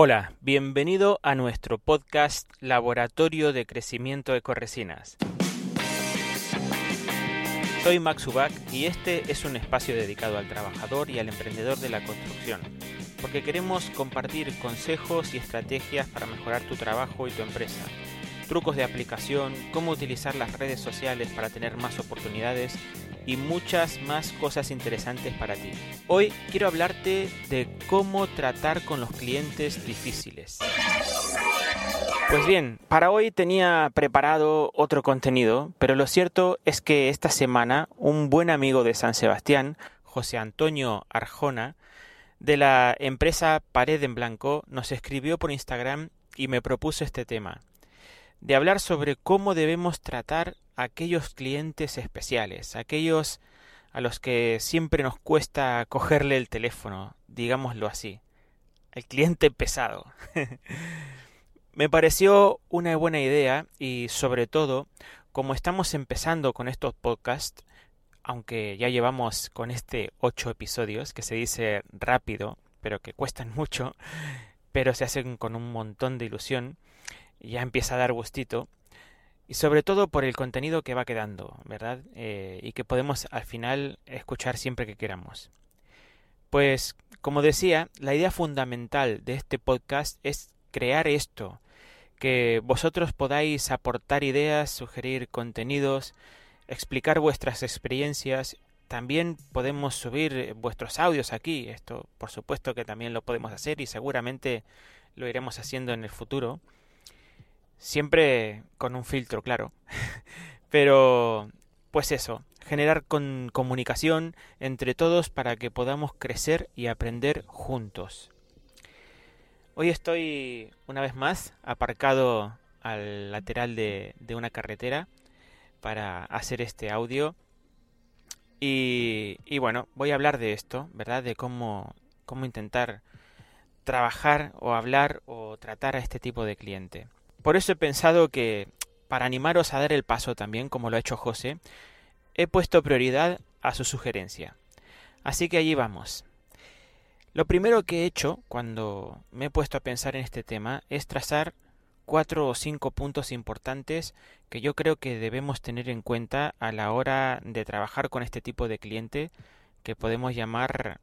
Hola, bienvenido a nuestro podcast Laboratorio de Crecimiento Ecoresinas. Soy Max Ubach y este es un espacio dedicado al trabajador y al emprendedor de la construcción, porque queremos compartir consejos y estrategias para mejorar tu trabajo y tu empresa, trucos de aplicación, cómo utilizar las redes sociales para tener más oportunidades y muchas más cosas interesantes para ti. Hoy quiero hablarte de cómo tratar con los clientes difíciles. Pues bien, para hoy tenía preparado otro contenido, pero lo cierto es que esta semana un buen amigo de San Sebastián, José Antonio Arjona, de la empresa Pared en Blanco, nos escribió por Instagram y me propuso este tema, de hablar sobre cómo debemos tratar aquellos clientes especiales, aquellos a los que siempre nos cuesta cogerle el teléfono, digámoslo así. El cliente pesado. Me pareció una buena idea y sobre todo, como estamos empezando con estos podcasts, aunque ya llevamos con este ocho episodios, que se dice rápido, pero que cuestan mucho, pero se hacen con un montón de ilusión, ya empieza a dar gustito, y sobre todo por el contenido que va quedando, ¿verdad? Eh, y que podemos al final escuchar siempre que queramos. Pues, como decía, la idea fundamental de este podcast es crear esto, que vosotros podáis aportar ideas, sugerir contenidos, explicar vuestras experiencias. También podemos subir vuestros audios aquí. Esto, por supuesto, que también lo podemos hacer y seguramente lo iremos haciendo en el futuro. Siempre con un filtro, claro. Pero, pues eso, generar con comunicación entre todos para que podamos crecer y aprender juntos. Hoy estoy una vez más aparcado al lateral de, una carretera para hacer este audio. Y, y, bueno, voy a hablar de esto, ¿verdad? De cómo, cómo intentar trabajar o hablar o tratar a este tipo de cliente. Por eso he pensado que, para animaros a dar el paso también, como lo ha hecho José, he puesto prioridad a su sugerencia. Así que allí vamos. Lo primero que he hecho cuando me he puesto a pensar en este tema es trazar cuatro o cinco puntos importantes que yo creo que debemos tener en cuenta a la hora de trabajar con este tipo de cliente que podemos llamar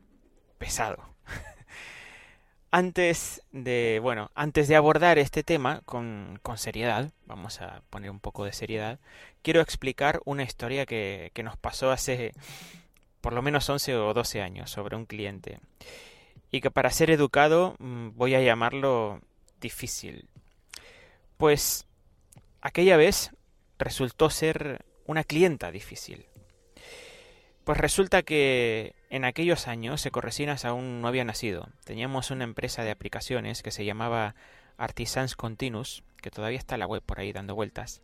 pesado. Antes de, bueno, antes de abordar este tema con, con, seriedad, vamos a poner un poco de seriedad, quiero explicar una historia que, que nos pasó hace por lo menos 11 o 12 años sobre un cliente. Y que para ser educado mm, voy a llamarlo difícil. Pues aquella vez resultó ser una clienta difícil. Pues resulta que en aquellos años Ecoresinas aún no había nacido. Teníamos una empresa de aplicaciones que se llamaba Artisans Continuous, que todavía está la web por ahí dando vueltas.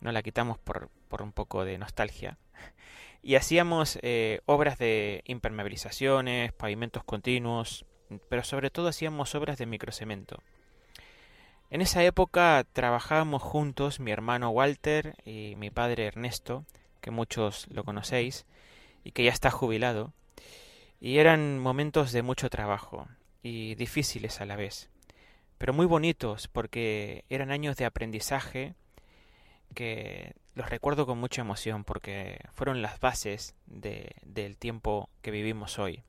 No la quitamos por, por un poco de nostalgia. Y hacíamos eh, obras de impermeabilizaciones, pavimentos continuos, pero sobre todo hacíamos obras de microcemento. En esa época trabajábamos juntos mi hermano Walter y mi padre Ernesto, que muchos lo conocéis, y que ya está jubilado, y eran momentos de mucho trabajo y difíciles a la vez, pero muy bonitos porque eran años de aprendizaje que los recuerdo con mucha emoción porque fueron las bases de, del tiempo que vivimos hoy.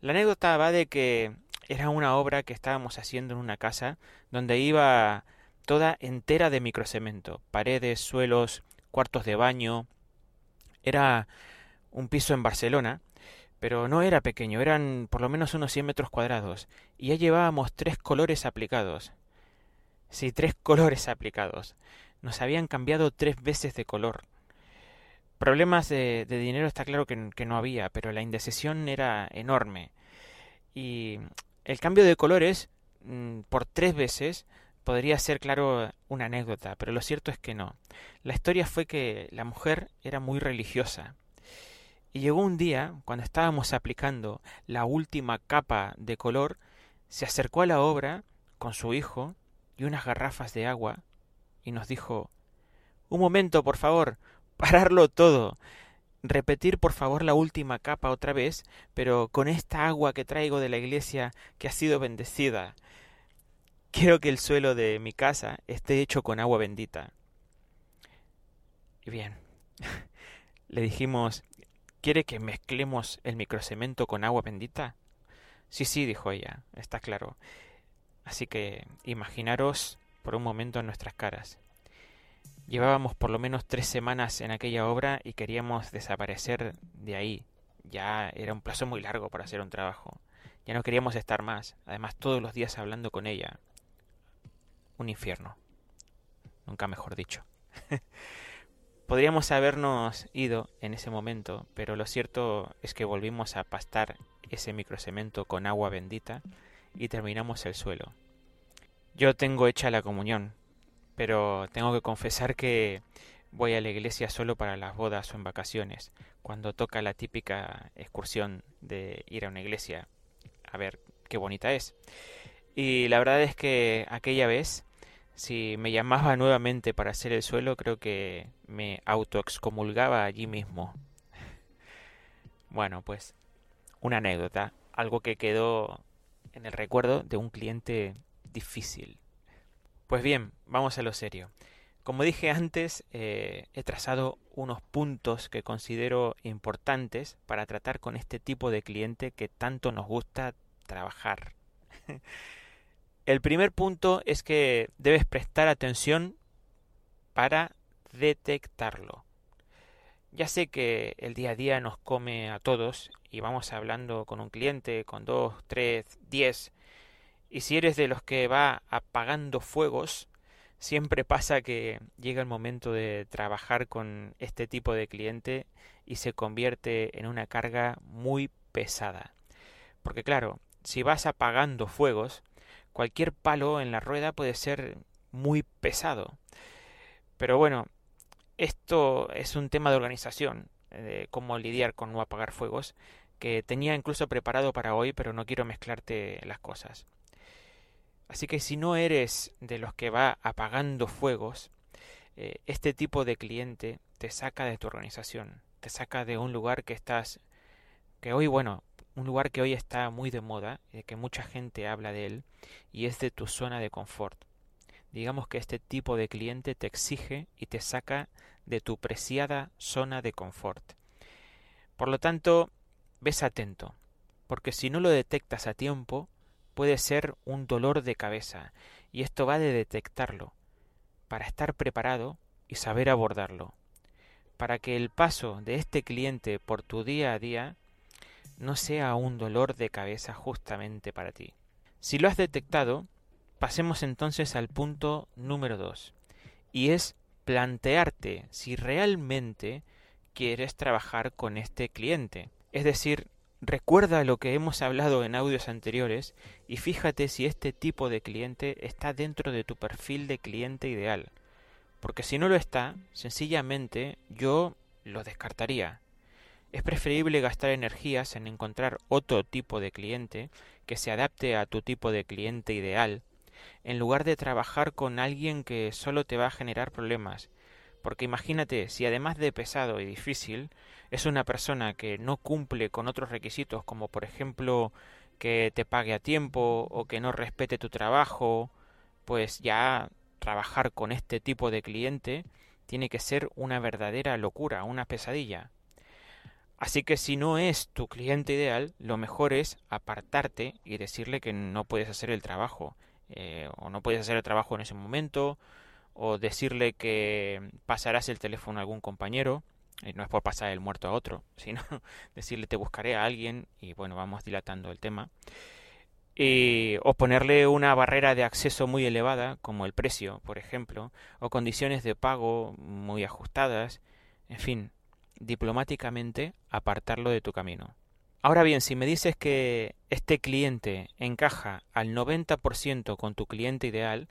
La anécdota va de que era una obra que estábamos haciendo en una casa donde iba toda entera de microcemento, paredes, suelos, cuartos de baño. Era un piso en Barcelona, pero no era pequeño, eran por lo menos unos 100 metros cuadrados, y ya llevábamos tres colores aplicados. Sí, tres colores aplicados. Nos habían cambiado tres veces de color. Problemas de, dinero está claro que, que no había, pero la indecisión era enorme. Y el cambio de colores mm, por tres veces podría ser, claro, una anécdota, pero lo cierto es que no. La historia fue que la mujer era muy religiosa y llegó un día, cuando estábamos aplicando la última capa de color, se acercó a la obra con su hijo y unas garrafas de agua y nos dijo Un momento, por favor, pararlo todo. Repetir, por favor, la última capa otra vez, pero con esta agua que traigo de la iglesia que ha sido bendecida. quiero que el suelo de mi casa esté hecho con agua bendita. Y bien, le dijimos, ¿quiere que mezclemos el microcemento con agua bendita? Sí, sí, dijo ella, está claro. Así que imaginaros por un momento en nuestras caras. Llevábamos por lo menos tres semanas en aquella obra y queríamos desaparecer de ahí. Ya era un plazo muy largo para hacer un trabajo. Ya no queríamos estar más. Además, todos los días hablando con ella. Un infierno. Nunca mejor dicho. Podríamos habernos ido en ese momento, pero lo cierto es que volvimos a pastar ese microcemento con agua bendita y terminamos el suelo. Yo tengo hecha la comunión, pero tengo que confesar que voy a la iglesia solo para las bodas o en vacaciones, cuando toca la típica excursión de ir a una iglesia a ver qué bonita es. Y la verdad es que aquella vez, si me llamaba nuevamente para hacer el suelo, creo que me autoexcomulgaba allí mismo. Bueno, pues una anécdota, algo que quedó en el recuerdo de un cliente difícil. Pues bien, vamos a lo serio. Como dije antes, eh, he trazado unos puntos que considero importantes para tratar con este tipo de cliente que tanto nos gusta trabajar. El primer punto es que debes prestar atención para detectarlo. Ya sé que el día a día nos come a todos y vamos hablando con un cliente, con dos, tres, diez, y si eres de los que va apagando fuegos, siempre pasa que llega el momento de trabajar con este tipo de cliente y se convierte en una carga muy pesada. Porque claro, si vas apagando fuegos, cualquier palo en la rueda puede ser muy pesado. Pero bueno, esto es un tema de organización, de cómo lidiar con no apagar fuegos, que tenía incluso preparado para hoy, pero no quiero mezclarte las cosas. Así que si no eres de los que va apagando fuegos, eh, este tipo de cliente te saca de tu organización, te saca de un lugar que estás, que hoy, bueno, un lugar que hoy está muy de moda, de que mucha gente habla de él, y es de tu zona de confort. Digamos que este tipo de cliente te exige y te saca de tu preciada zona de confort. Por lo tanto, ves atento, porque si no lo detectas a tiempo, puede ser un dolor de cabeza, y esto va de detectarlo, para estar preparado y saber abordarlo, para que el paso de este cliente por tu día a día no sea un dolor de cabeza justamente para ti. Si lo has detectado, pasemos entonces al punto número dos, y es plantearte si realmente quieres trabajar con este cliente. Es decir, Recuerda lo que hemos hablado en audios anteriores y fíjate si este tipo de cliente está dentro de tu perfil de cliente ideal. Porque si no lo está, sencillamente yo lo descartaría. Es preferible gastar energías en encontrar otro tipo de cliente que se adapte a tu tipo de cliente ideal, en lugar de trabajar con alguien que solo te va a generar problemas. Porque imagínate, si además de pesado y difícil, es una persona que no cumple con otros requisitos como por ejemplo que te pague a tiempo o que no respete tu trabajo, pues ya trabajar con este tipo de cliente tiene que ser una verdadera locura, una pesadilla. Así que si no es tu cliente ideal, lo mejor es apartarte y decirle que no puedes hacer el trabajo, eh, o no puedes hacer el trabajo en ese momento, o decirle que pasarás el teléfono a algún compañero, y no es por pasar el muerto a otro, sino decirle te buscaré a alguien y bueno, vamos dilatando el tema. Y, o ponerle una barrera de acceso muy elevada, como el precio, por ejemplo, o condiciones de pago muy ajustadas, en fin, diplomáticamente apartarlo de tu camino. Ahora bien, si me dices que este cliente encaja al 90% con tu cliente ideal,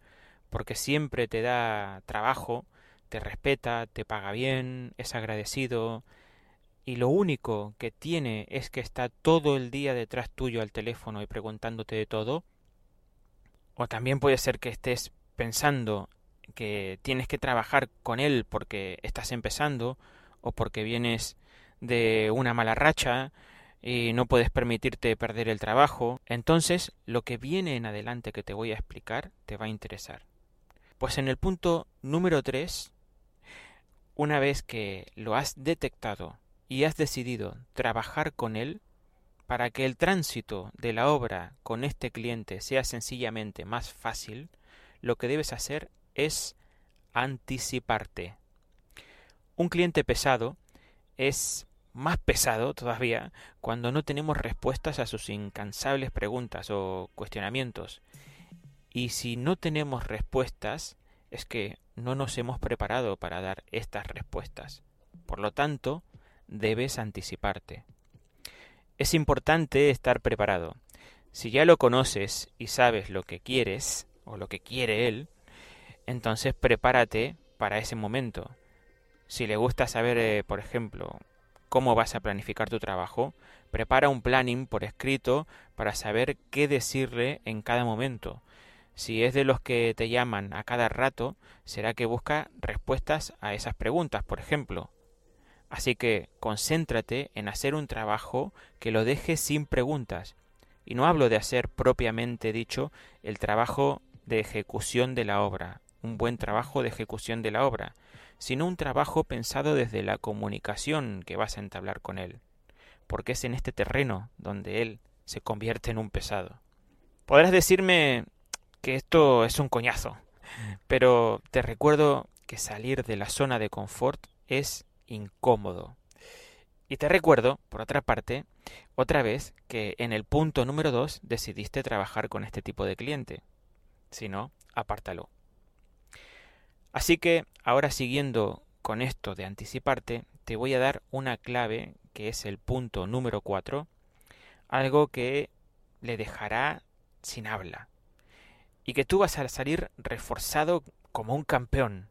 porque siempre te da trabajo, te respeta, te paga bien, es agradecido, y lo único que tiene es que está todo el día detrás tuyo al teléfono y preguntándote de todo, o también puede ser que estés pensando que tienes que trabajar con él porque estás empezando o porque vienes de una mala racha y no puedes permitirte perder el trabajo, entonces lo que viene en adelante que te voy a explicar te va a interesar. Pues en el punto número 3, una vez que lo has detectado y has decidido trabajar con él, para que el tránsito de la obra con este cliente sea sencillamente más fácil, lo que debes hacer es anticiparte. Un cliente pesado es más pesado todavía cuando no tenemos respuestas a sus incansables preguntas o cuestionamientos. Y si no tenemos respuestas, es que no nos hemos preparado para dar estas respuestas. Por lo tanto, debes anticiparte. Es importante estar preparado. Si ya lo conoces y sabes lo que quieres o lo que quiere él, entonces prepárate para ese momento. Si le gusta saber, eh, por ejemplo, cómo vas a planificar tu trabajo, prepara un planning por escrito para saber qué decirle en cada momento. Si es de los que te llaman a cada rato, será que busca respuestas a esas preguntas, por ejemplo. Así que concéntrate en hacer un trabajo que lo deje sin preguntas. Y no hablo de hacer propiamente dicho el trabajo de ejecución de la obra, un buen trabajo de ejecución de la obra, sino un trabajo pensado desde la comunicación que vas a entablar con él, porque es en este terreno donde él se convierte en un pesado. Podrás decirme que esto es un coñazo, pero te recuerdo que salir de la zona de confort es incómodo. Y te recuerdo, por otra parte, otra vez que en el punto número 2 decidiste trabajar con este tipo de cliente. Si no, apártalo. Así que ahora siguiendo con esto de anticiparte, te voy a dar una clave que es el punto número 4, algo que le dejará sin habla y que tú vas a salir reforzado como un campeón.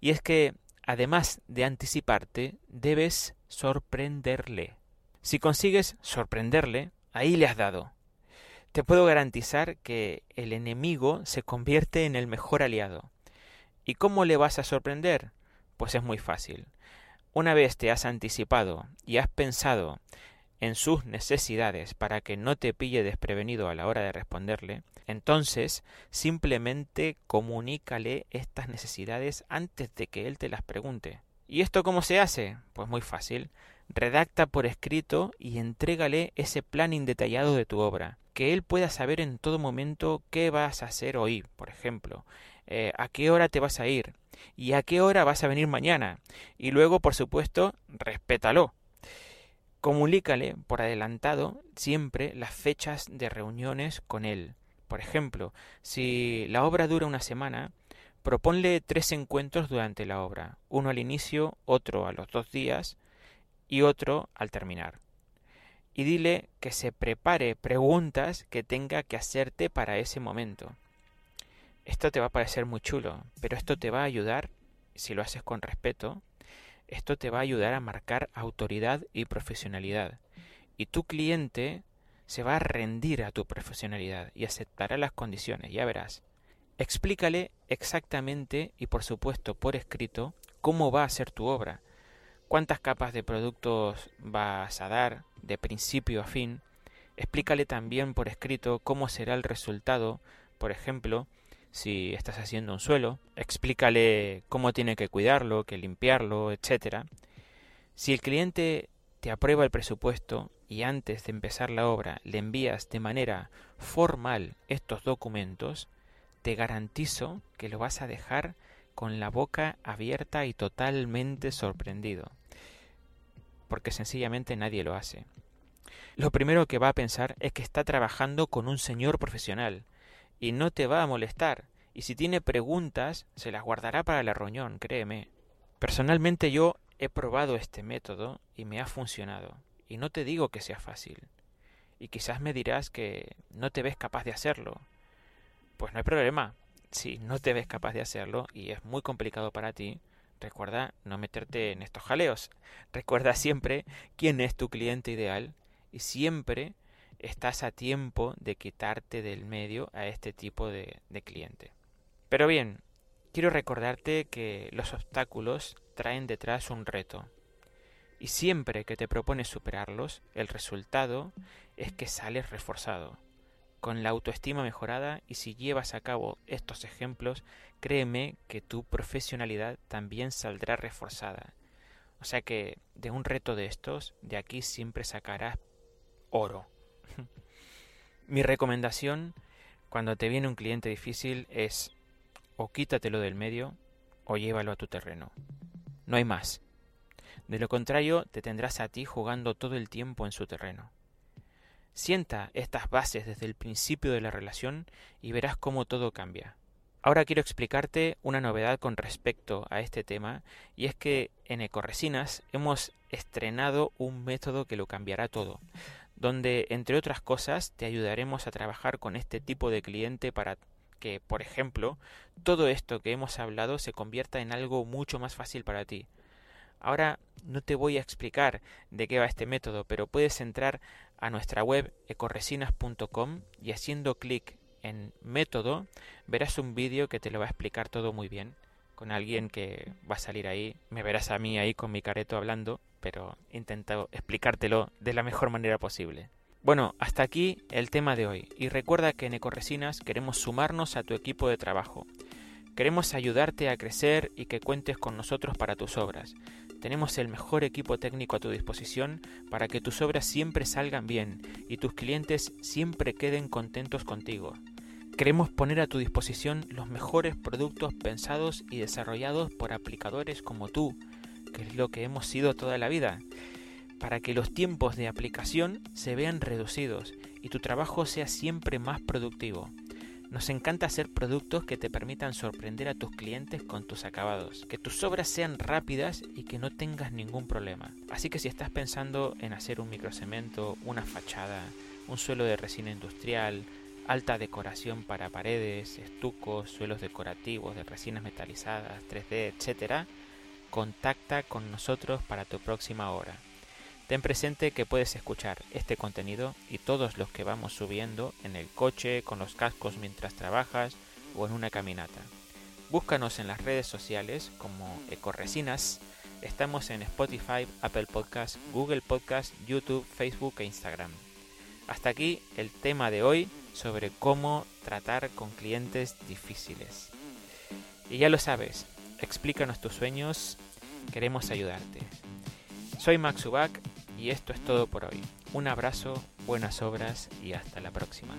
Y es que, además de anticiparte, debes sorprenderle. Si consigues sorprenderle, ahí le has dado. Te puedo garantizar que el enemigo se convierte en el mejor aliado. ¿Y cómo le vas a sorprender? Pues es muy fácil. Una vez te has anticipado y has pensado en sus necesidades para que no te pille desprevenido a la hora de responderle, entonces simplemente comunícale estas necesidades antes de que él te las pregunte. ¿Y esto cómo se hace? Pues muy fácil. Redacta por escrito y entrégale ese planning detallado de tu obra, que él pueda saber en todo momento qué vas a hacer hoy, por ejemplo, eh, a qué hora te vas a ir y a qué hora vas a venir mañana. Y luego, por supuesto, respétalo. Comunícale por adelantado siempre las fechas de reuniones con él. Por ejemplo, si la obra dura una semana, proponle tres encuentros durante la obra, uno al inicio, otro a los dos días y otro al terminar. Y dile que se prepare preguntas que tenga que hacerte para ese momento. Esto te va a parecer muy chulo, pero esto te va a ayudar, si lo haces con respeto, esto te va a ayudar a marcar autoridad y profesionalidad. Y tu cliente se va a rendir a tu profesionalidad y aceptará las condiciones, ya verás. Explícale exactamente y por supuesto por escrito cómo va a ser tu obra, cuántas capas de productos vas a dar de principio a fin. Explícale también por escrito cómo será el resultado, por ejemplo, si estás haciendo un suelo, explícale cómo tiene que cuidarlo, que limpiarlo, etc. Si el cliente te aprueba el presupuesto y antes de empezar la obra le envías de manera formal estos documentos, te garantizo que lo vas a dejar con la boca abierta y totalmente sorprendido, porque sencillamente nadie lo hace. Lo primero que va a pensar es que está trabajando con un señor profesional, y no te va a molestar. Y si tiene preguntas, se las guardará para la reunión, créeme. Personalmente yo he probado este método y me ha funcionado. Y no te digo que sea fácil. Y quizás me dirás que no te ves capaz de hacerlo. Pues no hay problema. Si no te ves capaz de hacerlo y es muy complicado para ti, recuerda no meterte en estos jaleos. Recuerda siempre quién es tu cliente ideal y siempre estás a tiempo de quitarte del medio a este tipo de, cliente. Pero bien, quiero recordarte que los obstáculos traen detrás un reto. Y siempre que te propones superarlos, el resultado es que sales reforzado, con la autoestima mejorada y si llevas a cabo estos ejemplos, créeme que tu profesionalidad también saldrá reforzada. O sea que de un reto de estos, de aquí siempre sacarás oro. Mi recomendación cuando te viene un cliente difícil es o quítatelo del medio o llévalo a tu terreno. No hay más. De lo contrario, te tendrás a ti jugando todo el tiempo en su terreno. Sienta estas bases desde el principio de la relación y verás cómo todo cambia. Ahora quiero explicarte una novedad con respecto a este tema y es que en Ecoresinas hemos estrenado un método que lo cambiará todo, donde entre otras cosas te ayudaremos a trabajar con este tipo de cliente para que, por ejemplo, todo esto que hemos hablado se convierta en algo mucho más fácil para ti. Ahora no te voy a explicar de qué va este método, pero puedes entrar a nuestra web ecoresinas.com y haciendo clic en método verás un vídeo que te lo va a explicar todo muy bien con alguien que va a salir ahí. Me verás a mí ahí con mi careto hablando, pero intento explicártelo de la mejor manera posible. Bueno, hasta aquí el tema de hoy. Y recuerda que en Ecoresinas queremos sumarnos a tu equipo de trabajo. Queremos ayudarte a crecer y que cuentes con nosotros para tus obras. Tenemos el mejor equipo técnico a tu disposición para que tus obras siempre salgan bien y tus clientes siempre queden contentos contigo. Queremos poner a tu disposición los mejores productos pensados y desarrollados por aplicadores como tú, que es lo que hemos sido toda la vida, para que los tiempos de aplicación se vean reducidos y tu trabajo sea siempre más productivo. Nos encanta hacer productos que te permitan sorprender a tus clientes con tus acabados, que tus obras sean rápidas y que no tengas ningún problema. Así que si estás pensando en hacer un microcemento, una fachada, un suelo de resina industrial, alta decoración para paredes, estucos, suelos decorativos de resinas metalizadas, 3D, etc., contacta con nosotros para tu próxima obra. Ten presente que puedes escuchar este contenido y todos los que vamos subiendo en el coche, con los cascos mientras trabajas o en una caminata. Búscanos en las redes sociales como Ecoresinas. Estamos en Spotify, Apple Podcast, Google Podcast, YouTube, Facebook e Instagram. Hasta aquí el tema de hoy sobre cómo tratar con clientes difíciles. Y ya lo sabes, explícanos tus sueños, queremos ayudarte. Soy Max Ubak y esto es todo por hoy. Un abrazo, buenas obras y hasta la próxima.